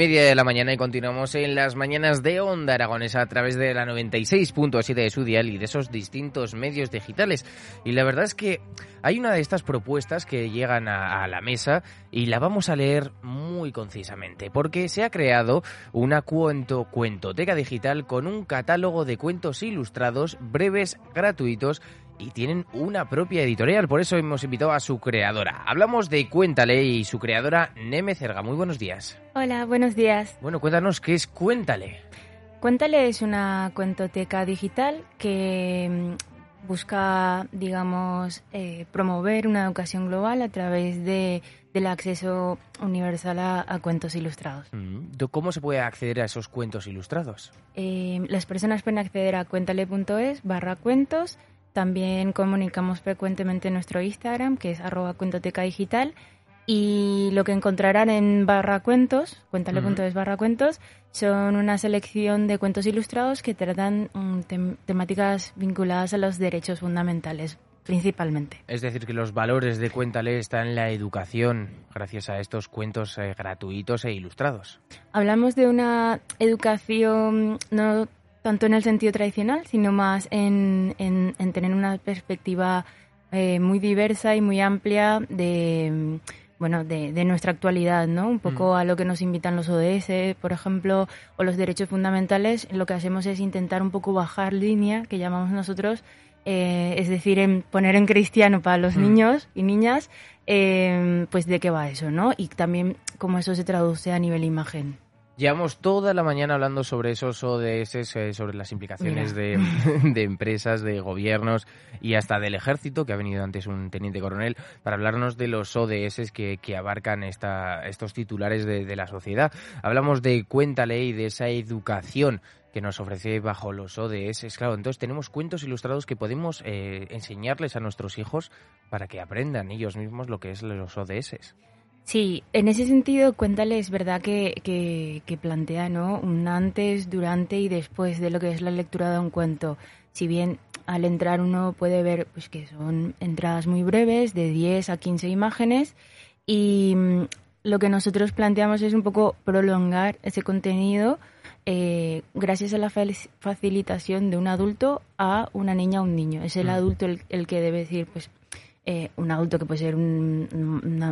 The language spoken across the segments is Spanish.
media de la mañana y continuamos en las mañanas de Onda Aragonesa a través de la 96.7 de su dial y de esos distintos medios digitales. Y la verdad es que hay una de estas propuestas que llegan a, la mesa y la vamos a leer muy concisamente porque se ha creado una cuento cuentoteca digital con un catálogo de cuentos ilustrados breves, gratuitos y tienen una propia editorial, por eso hemos invitado a su creadora. Hablamos de Cuéntale y su creadora Neme Cerga. Muy buenos días. Hola, buenos días. Bueno, cuéntanos qué es Cuéntale. Cuéntale es una cuentoteca digital que mm, busca, digamos, eh, promover una educación global a través de, del acceso universal a, cuentos ilustrados. Mm, ¿Cómo se puede acceder a esos cuentos ilustrados? Eh, las personas pueden acceder a cuéntale.es barra cuentos también comunicamos frecuentemente en nuestro Instagram, que es arroba cuentoteca digital. Y lo que encontrarán en barra cuentos, cuéntale.es barra cuentos, son una selección de cuentos ilustrados que tratan mm, temáticas vinculadas a los derechos fundamentales, principalmente. Es decir, que los valores de Cuéntale están en la educación gracias a estos cuentos eh, gratuitos e ilustrados. Hablamos de una educación no tanto en el sentido tradicional, sino más en, en, tener una perspectiva eh, muy diversa y muy amplia de bueno de, de, nuestra actualidad, ¿no? Un poco a lo que nos invitan los ODS, por ejemplo, o los derechos fundamentales. Lo que hacemos es intentar un poco bajar línea, que llamamos nosotros, eh, es decir, en poner en cristiano para los niños y niñas, eh, pues de qué va eso, ¿no? Y también cómo eso se traduce a nivel imagen. Llevamos toda la mañana hablando sobre esos ODS, eh, sobre las implicaciones de, empresas, de gobiernos y hasta del ejército, que ha venido antes un teniente coronel, para hablarnos de los ODS que, abarcan esta, estos titulares de, la sociedad. Hablamos de Cuéntale y de esa educación que nos ofrece bajo los ODS. Claro, entonces tenemos cuentos ilustrados que podemos eh, enseñarles a nuestros hijos para que aprendan ellos mismos lo que es los ODS. Sí, en ese sentido, cuéntale, es verdad que, que, plantea ¿no? un antes, durante y después de lo que es la lectura de un cuento. Si bien al entrar uno puede ver pues que son entradas muy breves, de 10 a 15 imágenes, y mm, lo que nosotros planteamos es un poco prolongar ese contenido eh, gracias a la facilitación de un adulto a una niña o un niño. Es el mm. adulto el, el que debe decir, pues eh, un adulto que puede ser un,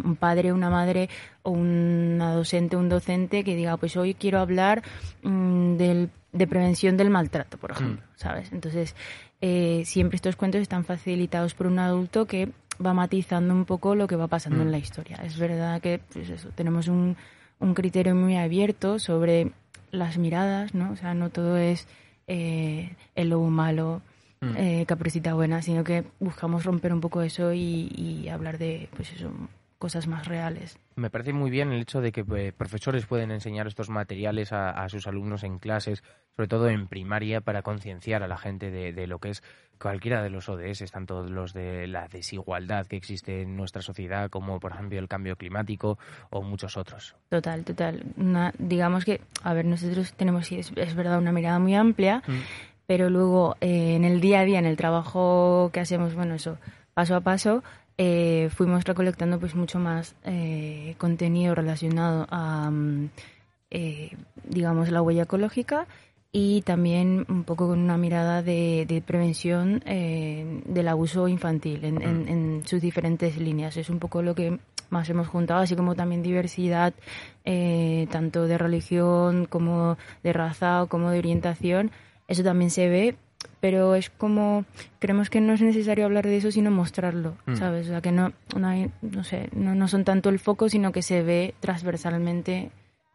un, padre, una madre o una docente, un docente que diga, pues hoy quiero hablar mm, del, de prevención del maltrato, por ejemplo, mm. ¿sabes? Entonces, eh, siempre estos cuentos están facilitados por un adulto que va matizando un poco lo que va pasando en mm. la historia. Es verdad que pues eso, tenemos un, un criterio muy abierto sobre las miradas, ¿no? O sea, no todo es eh, el lobo malo. Eh, capricita buena, sino que buscamos romper un poco eso y, hablar de pues eso, cosas más reales. Me parece muy bien el hecho de que pues, profesores pueden enseñar estos materiales a, sus alumnos en clases, sobre todo en primaria, para concienciar a la gente de, lo que es cualquiera de los ODS, tanto los de la desigualdad que existe en nuestra sociedad, como por ejemplo el cambio climático o muchos otros. Total, total. digamos que, a ver, nosotros tenemos, es, es verdad, una mirada muy amplia, mm pero luego eh, en el día a día, en el trabajo que hacemos, bueno, eso, paso a paso, eh, fuimos recolectando pues mucho más eh, contenido relacionado a, mm, digamos, la huella ecológica y también un poco con una mirada de, prevención del abuso infantil en, en, sus diferentes líneas. Es un poco lo que más hemos juntado, así como también diversidad, tanto de religión como de raza o como de orientación eso también se ve, pero es como, creemos que no es necesario hablar de eso, sino mostrarlo, mm. ¿sabes? O sea, que no, no, sé, no, no son tanto el foco, sino que se ve transversalmente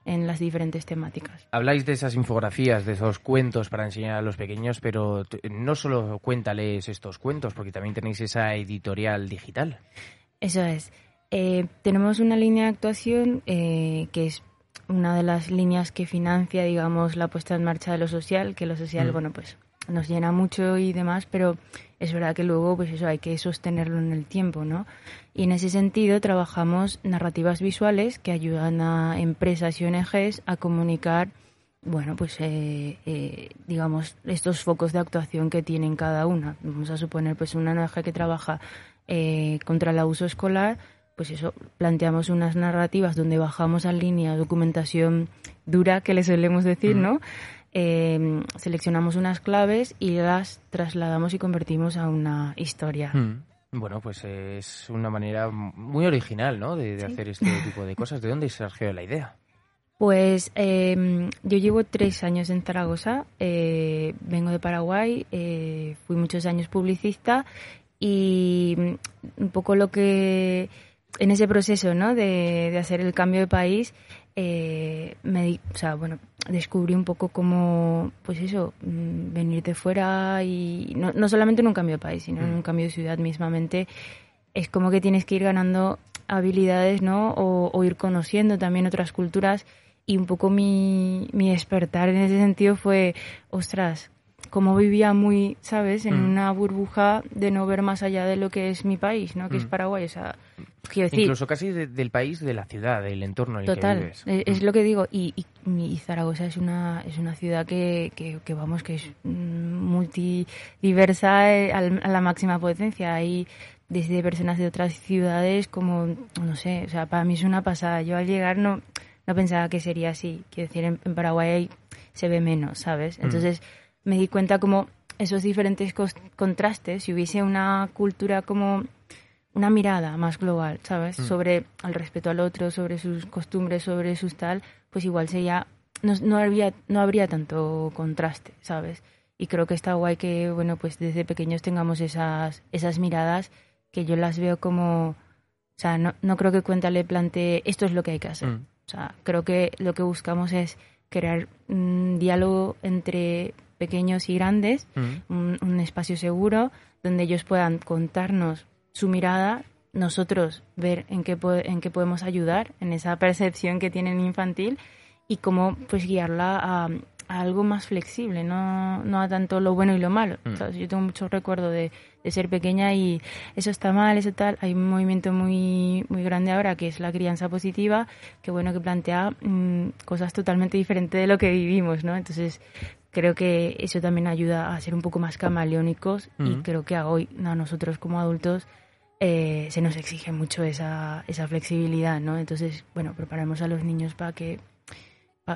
en las diferentes temáticas. Habláis de esas infografías, de esos cuentos para enseñar a los pequeños, pero no solo cuéntales estos cuentos, porque también tenéis esa editorial digital. Eso es. Eh, tenemos una línea de actuación eh, que es una de las líneas que financia, digamos, la puesta en marcha de lo social, que lo social, mm. bueno, pues nos llena mucho y demás, pero es verdad que luego pues eso hay que sostenerlo en el tiempo, ¿no? Y en ese sentido trabajamos narrativas visuales que ayudan a empresas y ONGs a comunicar bueno, pues eh, eh, digamos estos focos de actuación que tienen cada una. Vamos a suponer pues una ONG que trabaja eh, contra el abuso escolar, pues eso, planteamos unas narrativas donde bajamos en línea documentación dura, que le solemos decir, ¿no? Eh, seleccionamos unas claves y las trasladamos y convertimos a una historia. Bueno, pues es una manera muy original, ¿no? De, hacer este tipo de cosas. ¿De dónde surgió la idea? Pues em, yo llevo tres años en Zaragoza, eh, vengo de Paraguay, eh, fui muchos años publicista y un poco lo que en ese proceso ¿no? de, de hacer el cambio de país eh, me o sea, bueno, descubrí un poco cómo, pues eso, mm, venir de fuera y no, no solamente en un cambio de país, sino en mm. un cambio de ciudad mismamente, es como que tienes que ir ganando habilidades, ¿no? O, o ir conociendo también otras culturas y un poco mi, mi despertar en ese sentido fue, ostras, como vivía muy, ¿sabes?, en mm. una burbuja de no ver más allá de lo que es mi país, ¿no?, que es mm. Paraguay. O sea, quiero decir... Incluso casi del país, de la ciudad, del entorno en el total, que vives. Es, mm. lo que digo. Y, y, Zaragoza es una, es una ciudad que, que, vamos, que es multidiversa eh, a la máxima potencia. Hay desde personas de otras ciudades como, no sé, o sea, para mí es una pasada. Yo al llegar no, no pensaba que sería así. Quiero decir, en, Paraguay se ve menos, ¿sabes? Entonces me di cuenta como esos diferentes contrastes, si hubiese una cultura como una mirada más global, ¿sabes? Mm. Sobre el respeto al otro, sobre sus costumbres, sobre sus tal, pues igual sería, no, no, habría, no habría tanto contraste, ¿sabes? Y creo que está guay que, bueno, pues desde pequeños tengamos esas, esas miradas que yo las veo como, o sea, no, no creo que Cuenta le plantee esto es lo que hay que hacer. Mm. O sea, creo que lo que buscamos es crear un diálogo entre pequeños y grandes, mm. un, espacio seguro donde ellos puedan contarnos su mirada, nosotros ver en qué, en qué podemos ayudar en esa percepción que tienen infantil y cómo pues guiarla a, algo más flexible, no, no a tanto lo bueno y lo malo. Mm. yo tengo mucho recuerdo de, de, ser pequeña y eso está mal, eso tal. Hay un movimiento muy, muy grande ahora que es la crianza positiva, que bueno, que plantea mm, cosas totalmente diferentes de lo que vivimos, ¿no? Entonces, creo que eso también ayuda a ser un poco más camaleónicos y creo que a hoy, a nosotros como adultos, eh, se nos exige mucho esa, esa flexibilidad, ¿no? Entonces, bueno, preparamos a los niños para que,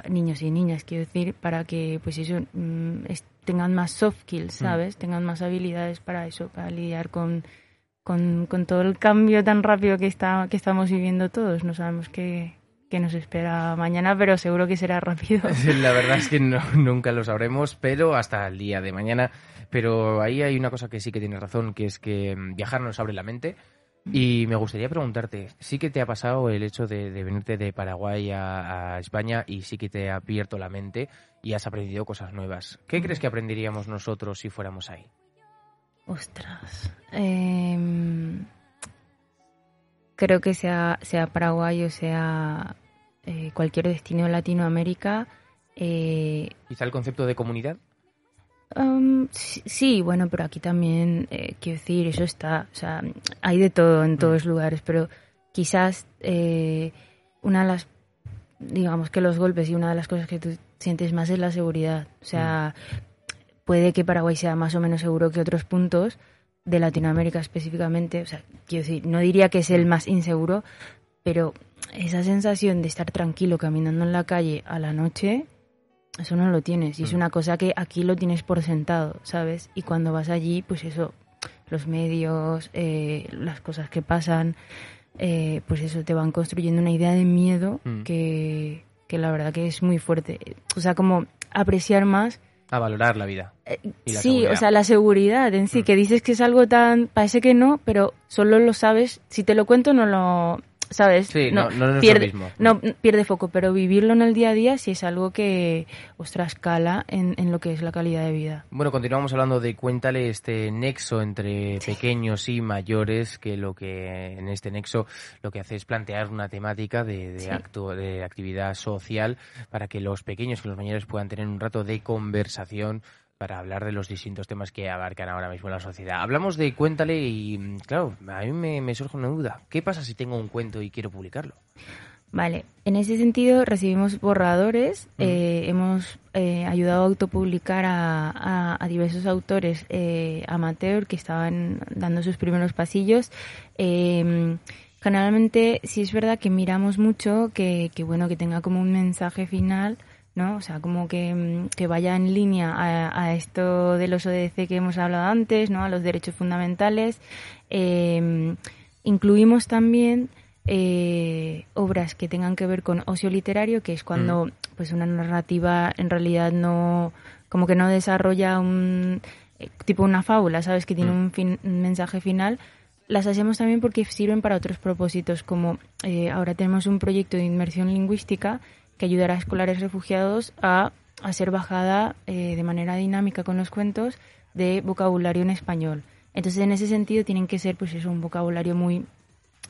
niños y niñas, quiero decir, para que, pues eso, mm, tengan más soft skills, ¿sabes? Tengan más habilidades para eso, para lidiar con, con, con, todo el cambio tan rápido que, está, que estamos viviendo todos. No sabemos qué, que nos espera mañana, pero seguro que será rápido. La verdad es que no, nunca lo sabremos, pero hasta el día de mañana. Pero ahí hay una cosa que sí que tienes razón, que es que mm, viajar nos abre la mente. Y me gustaría preguntarte, ¿sí que te ha pasado el hecho de, venirte de Paraguay a, España y sí que te ha abierto la mente y has aprendido cosas nuevas? ¿Qué crees que aprenderíamos nosotros si fuéramos ahí? Ostras. Eh creo que sea, sea Paraguay o sea eh, cualquier destino de Latinoamérica. Eh, ¿Quizá el concepto de comunidad? Um, sí, bueno, pero aquí también, eh, quiero decir, eso está, o sea, hay de todo en todos mm. lugares, pero quizás eh, una de las, digamos que los golpes y una de las cosas que tú sientes más es la seguridad. O sea, mm. puede que Paraguay sea más o menos seguro que otros puntos, de Latinoamérica específicamente, o sea, quiero decir, no diría que es el más inseguro, pero esa sensación de estar tranquilo caminando en la calle a la noche, eso no lo tienes. Y es mm. una cosa que aquí lo tienes por sentado, ¿sabes? Y cuando vas allí, pues eso, los medios, eh, las cosas que pasan, eh, pues eso te van construyendo una idea de miedo mm. que, que la verdad que es muy fuerte. O sea, como apreciar más a valorar la vida. Eh, sí, o sea, la seguridad en sí, mm. que dices que es algo tan... Parece que no, pero solo lo sabes. Si te lo cuento, no lo, ¿sabes? Sí, no, no, pierde, mismo. No, pierde foco, pero vivirlo en el día a día sí es algo que, ostras, cala en, en lo que es la calidad de vida. Bueno, continuamos hablando de Cuéntale, este nexo entre pequeños y mayores, que lo que en este nexo lo que hace es plantear una temática de, de acto, de actividad social para que los pequeños y los mayores puedan tener un rato de conversación para hablar de los distintos temas que abarcan ahora mismo la sociedad. Hablamos de Cuéntale y, claro, a mí me, me surge una duda. ¿Qué pasa si tengo un cuento y quiero publicarlo? Vale, en ese sentido recibimos borradores, eh, hemos eh, ayudado a autopublicar a, a, diversos autores eh, amateur que estaban dando sus primeros pasillos. Em, generalmente sí es verdad que miramos mucho que, que, bueno que tenga como un mensaje final, ¿no? O sea, como que, que vaya en línea a, a, esto de los ODC que hemos hablado antes, ¿no? A los derechos fundamentales. Em, incluimos también eh, obras que tengan que ver con ocio literario, que es cuando mm. pues una narrativa en realidad no, como que no desarrolla un eh, tipo una fábula, sabes que tiene mm. un, un, mensaje final. Las hacemos también porque sirven para otros propósitos, como eh, ahora tenemos un proyecto de inmersión lingüística que ayudará a escolares refugiados a, a ser bajada eh, de manera dinámica con los cuentos de vocabulario en español. Entonces, en ese sentido, tienen que ser, pues eso, un vocabulario muy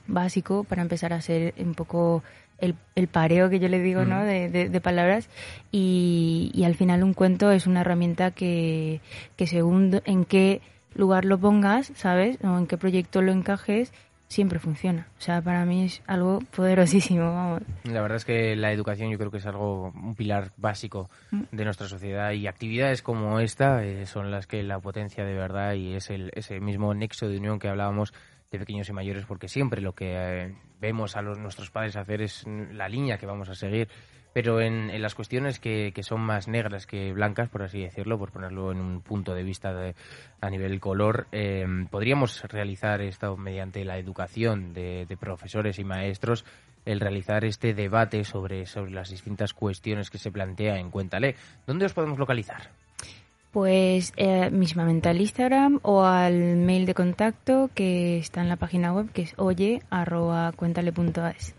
básico para empezar a hacer un poco el, el pareo que yo le digo, ¿no? De, de, de palabras. Y, y, al final un cuento es una herramienta que, que según en qué lugar lo pongas, ¿sabes? O en qué proyecto lo encajes, siempre funciona. O sea, para mí es algo poderosísimo, vamos. La verdad es que la educación yo creo que es algo, un pilar básico de nuestra sociedad y actividades como esta eh, son las que la potencia de verdad y es el, ese mismo nexo de unión que hablábamos de pequeños y mayores porque siempre lo que eh, vemos a los, nuestros padres hacer es la línea que vamos a seguir pero en, en las cuestiones que, que, son más negras que blancas, por así decirlo, por ponerlo en un punto de vista de, a nivel color, eh, podríamos realizar esto mediante la educación de, profesores y maestros, el realizar este debate sobre, sobre las distintas cuestiones que se plantea en Cuéntale. ¿Dónde os podemos localizar? Pues eh, mismamente al Instagram o al mail de contacto que está en la página web que es oye.cuéntale.es.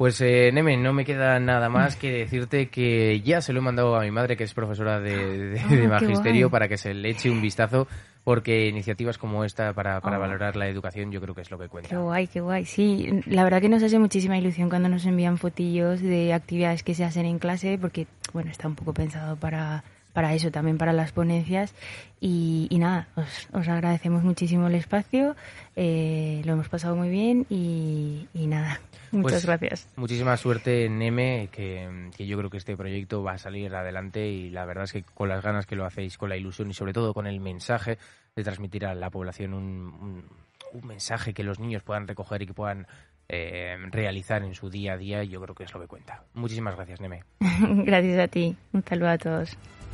Pues eh, Neme, no me queda nada más que decirte que ya se lo he mandado a mi madre, que es profesora de, de, oh, de magisterio, para que se le eche un vistazo, porque iniciativas como esta para, para oh. valorar la educación yo creo que es lo que cuenta. Qué guay, qué guay. Sí, la verdad que nos hace muchísima ilusión cuando nos envían fotillos de actividades que se hacen en clase, porque, bueno, está un poco pensado para para eso, también para las ponencias. Y, y nada, os, os, agradecemos muchísimo el espacio, eh, lo hemos pasado muy bien y, y nada, muchas pues, gracias. Muchísima suerte, Neme, que, que, yo creo que este proyecto va a salir adelante y la verdad es que con las ganas que lo hacéis, con la ilusión y sobre todo con el mensaje de transmitir a la población un, un, un mensaje que los niños puedan recoger y que puedan eh, realizar en su día a día, yo creo que es lo que cuenta. Muchísimas gracias, Neme. gracias a ti. Un saludo a todos.